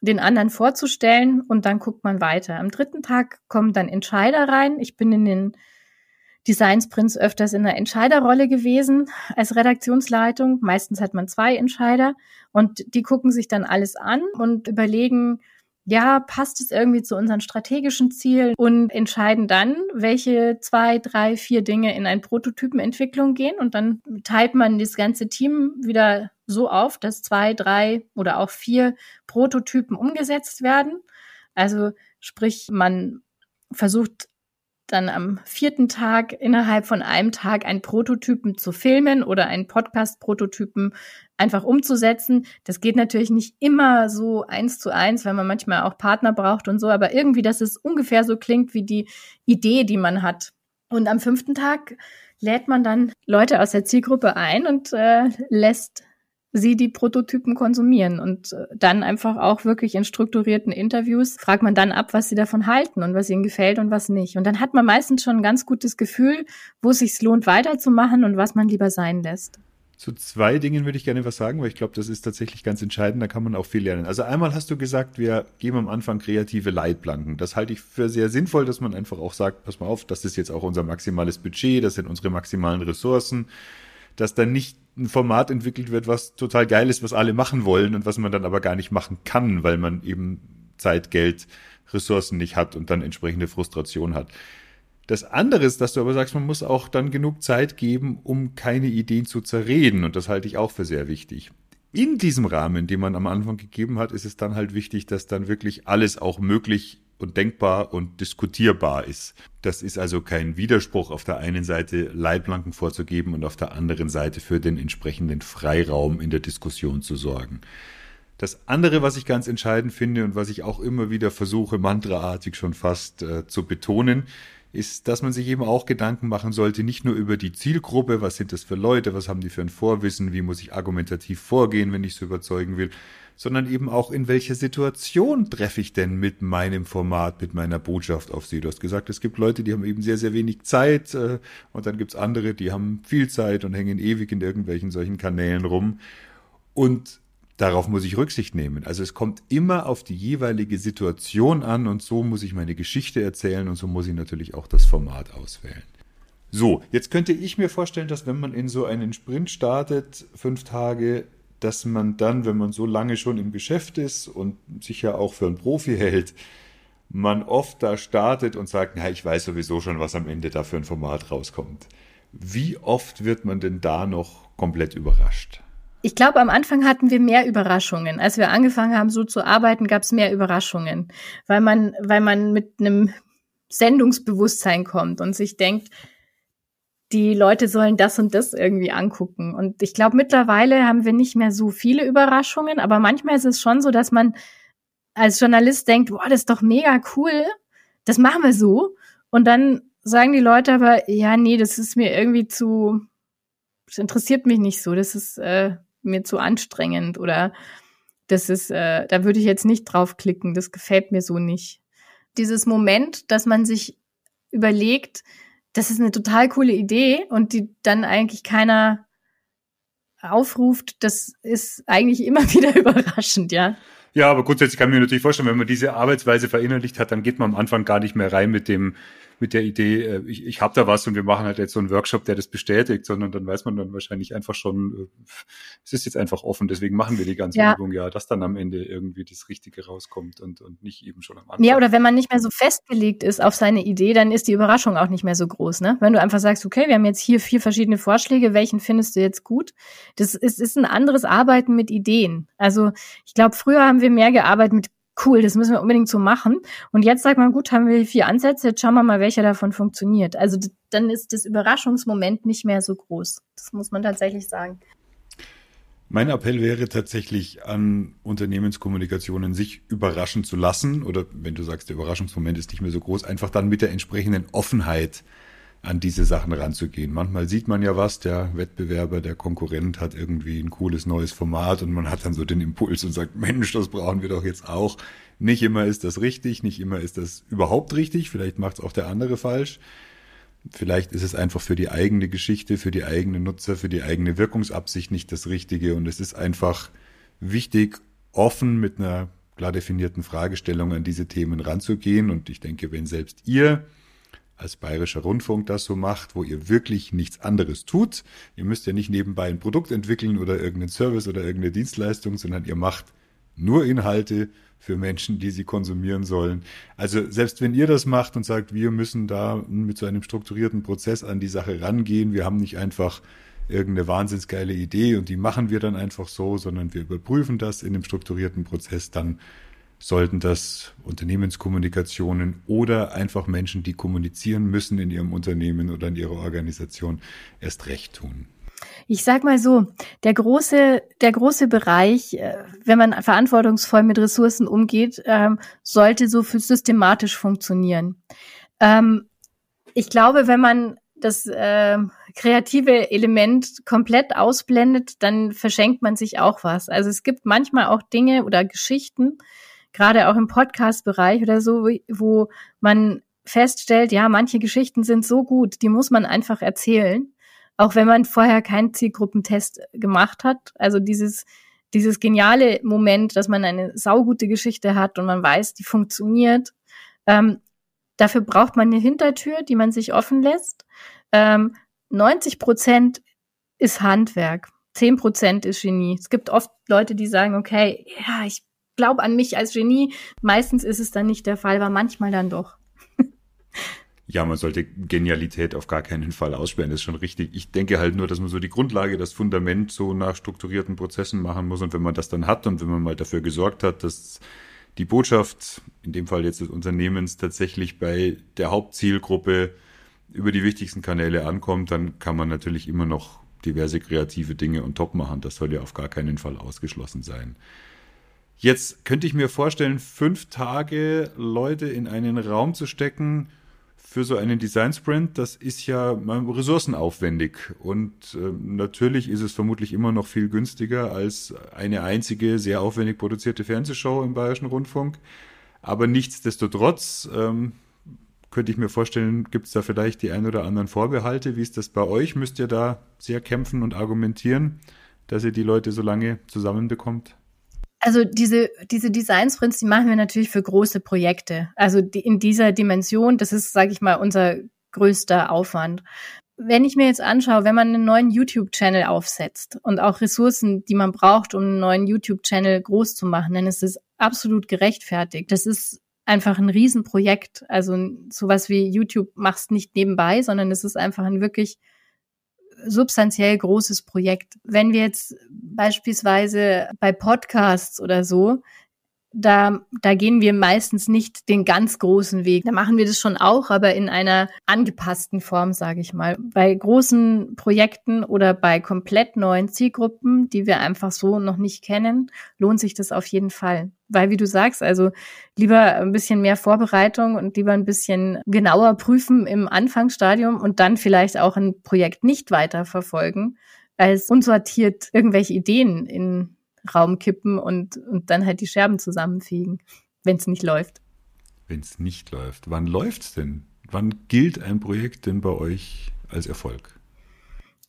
Speaker 3: den anderen vorzustellen und dann guckt man weiter. Am dritten Tag kommen dann Entscheider rein. Ich bin in den Design Sprints öfters in einer Entscheiderrolle gewesen als Redaktionsleitung. Meistens hat man zwei Entscheider und die gucken sich dann alles an und überlegen, ja, passt es irgendwie zu unseren strategischen Zielen und entscheiden dann, welche zwei, drei, vier Dinge in ein Prototypenentwicklung gehen und dann teilt man das ganze Team wieder so auf, dass zwei, drei oder auch vier Prototypen umgesetzt werden. Also sprich, man versucht dann am vierten Tag innerhalb von einem Tag einen Prototypen zu filmen oder einen Podcast-Prototypen einfach umzusetzen. Das geht natürlich nicht immer so eins zu eins, weil man manchmal auch Partner braucht und so, aber irgendwie, dass es ungefähr so klingt wie die Idee, die man hat. Und am fünften Tag lädt man dann Leute aus der Zielgruppe ein und äh, lässt sie die Prototypen konsumieren und äh, dann einfach auch wirklich in strukturierten Interviews fragt man dann ab, was sie davon halten und was ihnen gefällt und was nicht. Und dann hat man meistens schon ein ganz gutes Gefühl, wo es sich lohnt weiterzumachen und was man lieber sein lässt.
Speaker 2: Zu zwei Dingen würde ich gerne was sagen, weil ich glaube, das ist tatsächlich ganz entscheidend, da kann man auch viel lernen. Also einmal hast du gesagt, wir geben am Anfang kreative Leitplanken. Das halte ich für sehr sinnvoll, dass man einfach auch sagt, pass mal auf, das ist jetzt auch unser maximales Budget, das sind unsere maximalen Ressourcen dass dann nicht ein Format entwickelt wird, was total geil ist, was alle machen wollen und was man dann aber gar nicht machen kann, weil man eben Zeit, Geld, Ressourcen nicht hat und dann entsprechende Frustration hat. Das andere ist, dass du aber sagst, man muss auch dann genug Zeit geben, um keine Ideen zu zerreden. Und das halte ich auch für sehr wichtig. In diesem Rahmen, den man am Anfang gegeben hat, ist es dann halt wichtig, dass dann wirklich alles auch möglich und denkbar und diskutierbar ist. Das ist also kein Widerspruch, auf der einen Seite Leitplanken vorzugeben und auf der anderen Seite für den entsprechenden Freiraum in der Diskussion zu sorgen. Das andere, was ich ganz entscheidend finde und was ich auch immer wieder versuche, mantraartig schon fast äh, zu betonen, ist, dass man sich eben auch Gedanken machen sollte, nicht nur über die Zielgruppe, was sind das für Leute, was haben die für ein Vorwissen, wie muss ich argumentativ vorgehen, wenn ich sie überzeugen will, sondern eben auch in welcher Situation treffe ich denn mit meinem Format, mit meiner Botschaft auf sie. Du hast gesagt, es gibt Leute, die haben eben sehr, sehr wenig Zeit äh, und dann gibt's andere, die haben viel Zeit und hängen ewig in irgendwelchen solchen Kanälen rum. Und darauf muss ich Rücksicht nehmen. Also es kommt immer auf die jeweilige Situation an und so muss ich meine Geschichte erzählen und so muss ich natürlich auch das Format auswählen. So, jetzt könnte ich mir vorstellen, dass wenn man in so einen Sprint startet, fünf Tage, dass man dann, wenn man so lange schon im Geschäft ist und sich ja auch für einen Profi hält, man oft da startet und sagt, na, ich weiß sowieso schon, was am Ende da für ein Format rauskommt. Wie oft wird man denn da noch komplett überrascht?
Speaker 3: Ich glaube, am Anfang hatten wir mehr Überraschungen. Als wir angefangen haben, so zu arbeiten, gab es mehr Überraschungen, weil man, weil man mit einem Sendungsbewusstsein kommt und sich denkt, die Leute sollen das und das irgendwie angucken. Und ich glaube, mittlerweile haben wir nicht mehr so viele Überraschungen, aber manchmal ist es schon so, dass man als Journalist denkt, boah, das ist doch mega cool, das machen wir so. Und dann sagen die Leute aber, ja, nee, das ist mir irgendwie zu, das interessiert mich nicht so, das ist äh, mir zu anstrengend oder das ist, äh, da würde ich jetzt nicht draufklicken, das gefällt mir so nicht. Dieses Moment, dass man sich überlegt, das ist eine total coole Idee und die dann eigentlich keiner aufruft, das ist eigentlich immer wieder überraschend, ja.
Speaker 2: Ja, aber grundsätzlich kann ich mir natürlich vorstellen, wenn man diese Arbeitsweise verinnerlicht hat, dann geht man am Anfang gar nicht mehr rein mit dem, mit der Idee, äh, ich, ich habe da was und wir machen halt jetzt so einen Workshop, der das bestätigt, sondern dann weiß man dann wahrscheinlich einfach schon, äh, es ist jetzt einfach offen, deswegen machen wir die ganze ja. Übung, ja, dass dann am Ende irgendwie das Richtige rauskommt und, und nicht eben schon am Anfang.
Speaker 3: Ja, oder wenn man nicht mehr so festgelegt ist auf seine Idee, dann ist die Überraschung auch nicht mehr so groß, ne? Wenn du einfach sagst, okay, wir haben jetzt hier vier verschiedene Vorschläge, welchen findest du jetzt gut? Das ist, ist ein anderes Arbeiten mit Ideen. Also ich glaube, früher haben wir mehr gearbeitet mit cool, das müssen wir unbedingt so machen. Und jetzt sagt man, gut, haben wir vier Ansätze, jetzt schauen wir mal, welcher davon funktioniert. Also dann ist das Überraschungsmoment nicht mehr so groß. Das muss man tatsächlich sagen.
Speaker 2: Mein Appell wäre tatsächlich an Unternehmenskommunikationen, sich überraschen zu lassen. Oder wenn du sagst, der Überraschungsmoment ist nicht mehr so groß, einfach dann mit der entsprechenden Offenheit an diese Sachen ranzugehen. Manchmal sieht man ja was, der Wettbewerber, der Konkurrent hat irgendwie ein cooles neues Format und man hat dann so den Impuls und sagt, Mensch, das brauchen wir doch jetzt auch. Nicht immer ist das richtig, nicht immer ist das überhaupt richtig, vielleicht macht es auch der andere falsch. Vielleicht ist es einfach für die eigene Geschichte, für die eigene Nutzer, für die eigene Wirkungsabsicht nicht das Richtige und es ist einfach wichtig, offen mit einer klar definierten Fragestellung an diese Themen ranzugehen und ich denke, wenn selbst ihr als Bayerischer Rundfunk das so macht, wo ihr wirklich nichts anderes tut. Ihr müsst ja nicht nebenbei ein Produkt entwickeln oder irgendeinen Service oder irgendeine Dienstleistung, sondern ihr macht nur Inhalte für Menschen, die sie konsumieren sollen. Also selbst wenn ihr das macht und sagt, wir müssen da mit so einem strukturierten Prozess an die Sache rangehen, wir haben nicht einfach irgendeine wahnsinnsgeile Idee und die machen wir dann einfach so, sondern wir überprüfen das in einem strukturierten Prozess, dann sollten das Unternehmenskommunikationen oder einfach Menschen, die kommunizieren müssen in ihrem Unternehmen oder in ihrer Organisation, erst recht tun.
Speaker 3: Ich sag mal so, der große, der große Bereich, äh, wenn man verantwortungsvoll mit Ressourcen umgeht, ähm, sollte so für systematisch funktionieren. Ähm, ich glaube, wenn man das äh, kreative Element komplett ausblendet, dann verschenkt man sich auch was. Also es gibt manchmal auch Dinge oder Geschichten, gerade auch im Podcast-Bereich oder so, wo man feststellt, ja, manche Geschichten sind so gut, die muss man einfach erzählen, auch wenn man vorher keinen Zielgruppentest gemacht hat. Also dieses, dieses geniale Moment, dass man eine saugute Geschichte hat und man weiß, die funktioniert. Ähm, dafür braucht man eine Hintertür, die man sich offen lässt. Ähm, 90 Prozent ist Handwerk. 10 Prozent ist Genie. Es gibt oft Leute, die sagen, okay, ja, ich glaube an mich als Genie. Meistens ist es dann nicht der Fall, aber manchmal dann doch.
Speaker 2: Ja, man sollte Genialität auf gar keinen Fall aussperren, das ist schon richtig. Ich denke halt nur, dass man so die Grundlage, das Fundament so nach strukturierten Prozessen machen muss. Und wenn man das dann hat und wenn man mal dafür gesorgt hat, dass die Botschaft, in dem Fall jetzt des Unternehmens, tatsächlich bei der Hauptzielgruppe über die wichtigsten Kanäle ankommt, dann kann man natürlich immer noch diverse kreative Dinge und top machen. Das soll ja auf gar keinen Fall ausgeschlossen sein. Jetzt könnte ich mir vorstellen, fünf Tage Leute in einen Raum zu stecken für so einen Design Sprint, das ist ja ressourcenaufwendig. Und äh, natürlich ist es vermutlich immer noch viel günstiger als eine einzige sehr aufwendig produzierte Fernsehshow im Bayerischen Rundfunk. Aber nichtsdestotrotz ähm, könnte ich mir vorstellen, gibt es da vielleicht die ein oder anderen Vorbehalte. Wie ist das bei euch? Müsst ihr da sehr kämpfen und argumentieren, dass ihr die Leute so lange zusammenbekommt?
Speaker 3: Also diese, diese Design Sprints, die machen wir natürlich für große Projekte. Also die, in dieser Dimension, das ist, sage ich mal, unser größter Aufwand. Wenn ich mir jetzt anschaue, wenn man einen neuen YouTube-Channel aufsetzt und auch Ressourcen, die man braucht, um einen neuen YouTube-Channel groß zu machen, dann ist es absolut gerechtfertigt. Das ist einfach ein Riesenprojekt. Also sowas wie YouTube machst nicht nebenbei, sondern es ist einfach ein wirklich substanziell großes Projekt. Wenn wir jetzt beispielsweise bei Podcasts oder so, da, da gehen wir meistens nicht den ganz großen Weg. Da machen wir das schon auch, aber in einer angepassten Form, sage ich mal. Bei großen Projekten oder bei komplett neuen Zielgruppen, die wir einfach so noch nicht kennen, lohnt sich das auf jeden Fall. Weil, wie du sagst, also lieber ein bisschen mehr Vorbereitung und lieber ein bisschen genauer prüfen im Anfangsstadium und dann vielleicht auch ein Projekt nicht weiter verfolgen, als unsortiert irgendwelche Ideen in Raum kippen und, und dann halt die Scherben zusammenfegen, wenn es nicht läuft.
Speaker 2: Wenn es nicht läuft. Wann läuft's denn? Wann gilt ein Projekt denn bei euch als Erfolg?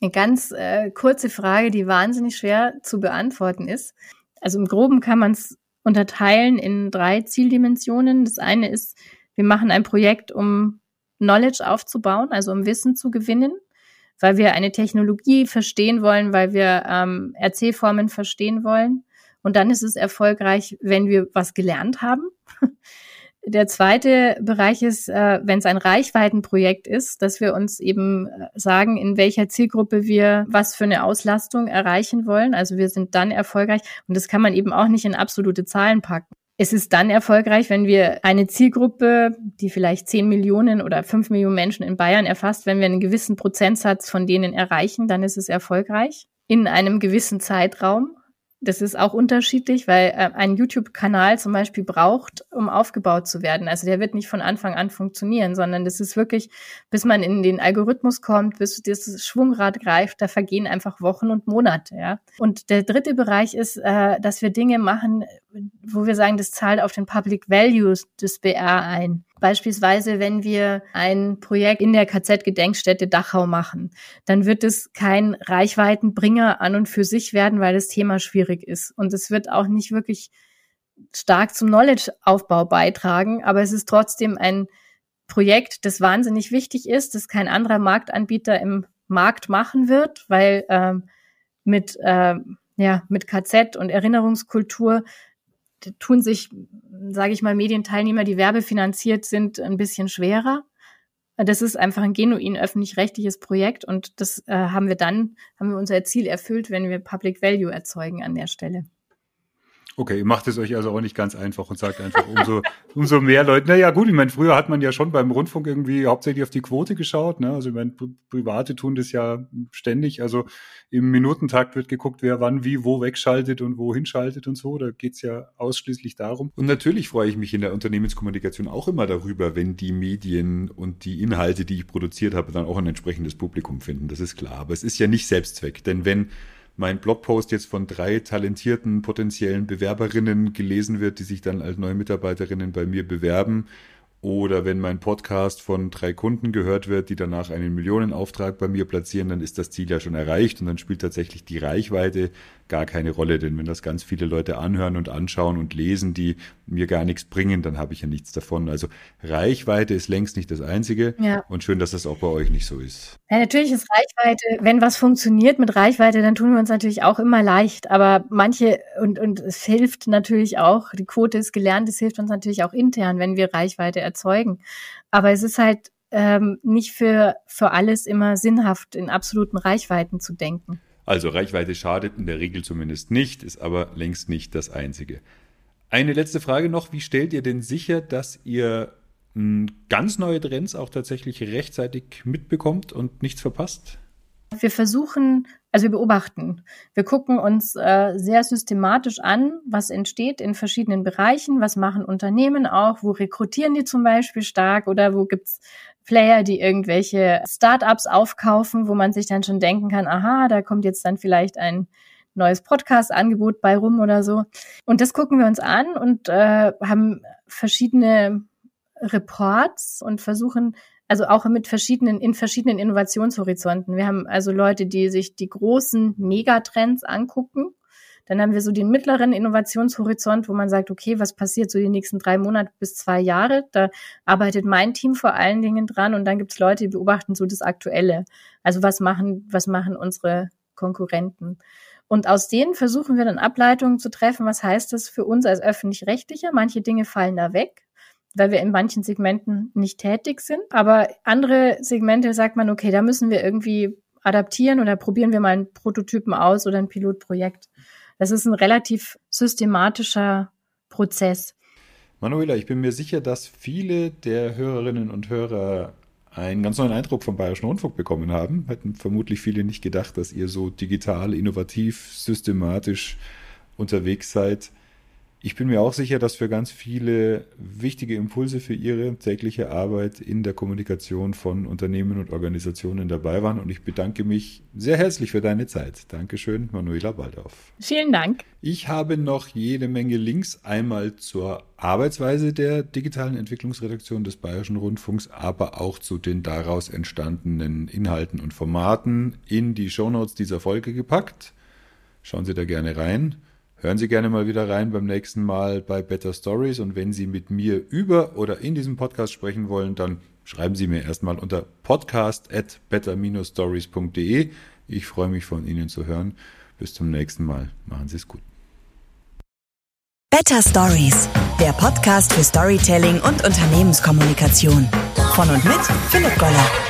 Speaker 3: Eine ganz äh, kurze Frage, die wahnsinnig schwer zu beantworten ist. Also im Groben kann man es unterteilen in drei Zieldimensionen. Das eine ist, wir machen ein Projekt, um Knowledge aufzubauen, also um Wissen zu gewinnen weil wir eine Technologie verstehen wollen, weil wir ähm, Erzählformen verstehen wollen. Und dann ist es erfolgreich, wenn wir was gelernt haben. Der zweite Bereich ist, äh, wenn es ein Reichweitenprojekt ist, dass wir uns eben äh, sagen, in welcher Zielgruppe wir was für eine Auslastung erreichen wollen. Also wir sind dann erfolgreich. Und das kann man eben auch nicht in absolute Zahlen packen. Es ist dann erfolgreich, wenn wir eine Zielgruppe, die vielleicht 10 Millionen oder 5 Millionen Menschen in Bayern erfasst, wenn wir einen gewissen Prozentsatz von denen erreichen, dann ist es erfolgreich in einem gewissen Zeitraum. Das ist auch unterschiedlich, weil äh, ein YouTube-Kanal zum Beispiel braucht, um aufgebaut zu werden. Also der wird nicht von Anfang an funktionieren, sondern das ist wirklich, bis man in den Algorithmus kommt, bis das Schwungrad greift, da vergehen einfach Wochen und Monate. Ja. Und der dritte Bereich ist, äh, dass wir Dinge machen, wo wir sagen, das zahlt auf den Public Values des BR ein. Beispielsweise, wenn wir ein Projekt in der KZ-Gedenkstätte Dachau machen, dann wird es kein Reichweitenbringer an und für sich werden, weil das Thema schwierig ist. Und es wird auch nicht wirklich stark zum Knowledge-Aufbau beitragen, aber es ist trotzdem ein Projekt, das wahnsinnig wichtig ist, das kein anderer Marktanbieter im Markt machen wird, weil ähm, mit, äh, ja, mit KZ und Erinnerungskultur tun sich, sage ich mal, Medienteilnehmer, die werbefinanziert sind, ein bisschen schwerer. Das ist einfach ein genuin öffentlich-rechtliches Projekt und das äh, haben wir dann, haben wir unser Ziel erfüllt, wenn wir Public Value erzeugen an der Stelle.
Speaker 2: Okay, ihr macht es euch also auch nicht ganz einfach und sagt einfach, umso, umso mehr Leute. Naja, gut, ich meine, früher hat man ja schon beim Rundfunk irgendwie hauptsächlich auf die Quote geschaut. Ne? Also ich meine, Private tun das ja ständig. Also im Minutentakt wird geguckt, wer wann, wie, wo wegschaltet und wohin schaltet und so. Da geht's ja ausschließlich darum. Und natürlich freue ich mich in der Unternehmenskommunikation auch immer darüber, wenn die Medien und die Inhalte, die ich produziert habe, dann auch ein entsprechendes Publikum finden. Das ist klar. Aber es ist ja nicht Selbstzweck. Denn wenn mein Blogpost jetzt von drei talentierten potenziellen Bewerberinnen gelesen wird, die sich dann als neue Mitarbeiterinnen bei mir bewerben, oder wenn mein Podcast von drei Kunden gehört wird, die danach einen Millionenauftrag bei mir platzieren, dann ist das Ziel ja schon erreicht und dann spielt tatsächlich die Reichweite gar keine Rolle. Denn wenn das ganz viele Leute anhören und anschauen und lesen, die mir gar nichts bringen, dann habe ich ja nichts davon. Also Reichweite ist längst nicht das Einzige. Ja. Und schön, dass das auch bei euch nicht so ist.
Speaker 3: Ja, natürlich ist Reichweite, wenn was funktioniert mit Reichweite, dann tun wir uns natürlich auch immer leicht. Aber manche, und, und es hilft natürlich auch, die Quote ist gelernt, es hilft uns natürlich auch intern, wenn wir Reichweite erzeugen. Aber es ist halt ähm, nicht für, für alles immer sinnhaft, in absoluten Reichweiten zu denken.
Speaker 2: Also Reichweite schadet in der Regel zumindest nicht, ist aber längst nicht das Einzige. Eine letzte Frage noch. Wie stellt ihr denn sicher, dass ihr hm, ganz neue Trends auch tatsächlich rechtzeitig mitbekommt und nichts verpasst?
Speaker 3: Wir versuchen, also wir beobachten. Wir gucken uns äh, sehr systematisch an, was entsteht in verschiedenen Bereichen, was machen Unternehmen auch, wo rekrutieren die zum Beispiel stark oder wo gibt's Player, die irgendwelche Startups aufkaufen, wo man sich dann schon denken kann, aha, da kommt jetzt dann vielleicht ein neues Podcast-Angebot bei rum oder so. Und das gucken wir uns an und äh, haben verschiedene Reports und versuchen also auch mit verschiedenen, in verschiedenen Innovationshorizonten. Wir haben also Leute, die sich die großen Megatrends angucken. Dann haben wir so den mittleren Innovationshorizont, wo man sagt, okay, was passiert so die nächsten drei Monate bis zwei Jahre? Da arbeitet mein Team vor allen Dingen dran und dann gibt's Leute, die beobachten so das Aktuelle. Also was machen, was machen unsere Konkurrenten? Und aus denen versuchen wir dann Ableitungen zu treffen. Was heißt das für uns als öffentlich-rechtlicher? Manche Dinge fallen da weg weil wir in manchen Segmenten nicht tätig sind. Aber andere Segmente sagt man, okay, da müssen wir irgendwie adaptieren oder probieren wir mal einen Prototypen aus oder ein Pilotprojekt. Das ist ein relativ systematischer Prozess.
Speaker 2: Manuela, ich bin mir sicher, dass viele der Hörerinnen und Hörer einen ganz neuen Eindruck vom Bayerischen Rundfunk bekommen haben. Hätten vermutlich viele nicht gedacht, dass ihr so digital, innovativ, systematisch unterwegs seid. Ich bin mir auch sicher, dass für ganz viele wichtige Impulse für ihre tägliche Arbeit in der Kommunikation von Unternehmen und Organisationen dabei waren. Und ich bedanke mich sehr herzlich für deine Zeit. Dankeschön, Manuela Baldauf.
Speaker 3: Vielen Dank.
Speaker 2: Ich habe noch jede Menge Links einmal zur Arbeitsweise der digitalen Entwicklungsredaktion des Bayerischen Rundfunks, aber auch zu den daraus entstandenen Inhalten und Formaten in die Shownotes dieser Folge gepackt. Schauen Sie da gerne rein. Hören Sie gerne mal wieder rein beim nächsten Mal bei Better Stories und wenn Sie mit mir über oder in diesem Podcast sprechen wollen, dann schreiben Sie mir erstmal unter podcast at better-stories.de. Ich freue mich von Ihnen zu hören. Bis zum nächsten Mal. Machen Sie es gut.
Speaker 1: Better Stories, der Podcast für Storytelling und Unternehmenskommunikation. Von und mit Philipp Goller.